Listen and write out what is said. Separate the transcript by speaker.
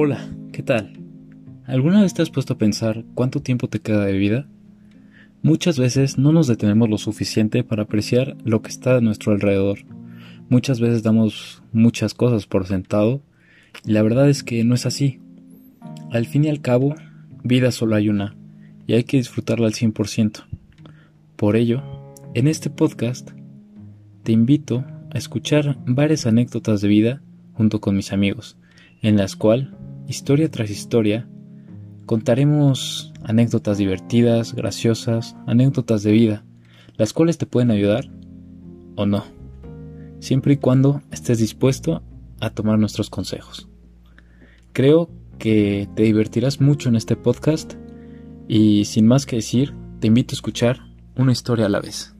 Speaker 1: Hola, ¿qué tal? ¿Alguna vez te has puesto a pensar cuánto tiempo te queda de vida? Muchas veces no nos detenemos lo suficiente para apreciar lo que está a nuestro alrededor. Muchas veces damos muchas cosas por sentado y la verdad es que no es así. Al fin y al cabo, vida solo hay una y hay que disfrutarla al 100%. Por ello, en este podcast te invito a escuchar varias anécdotas de vida junto con mis amigos, en las cuales, historia tras historia, contaremos anécdotas divertidas, graciosas, anécdotas de vida, las cuales te pueden ayudar o no, siempre y cuando estés dispuesto a tomar nuestros consejos. Creo que te divertirás mucho en este podcast y sin más que decir, te invito a escuchar una historia a la vez.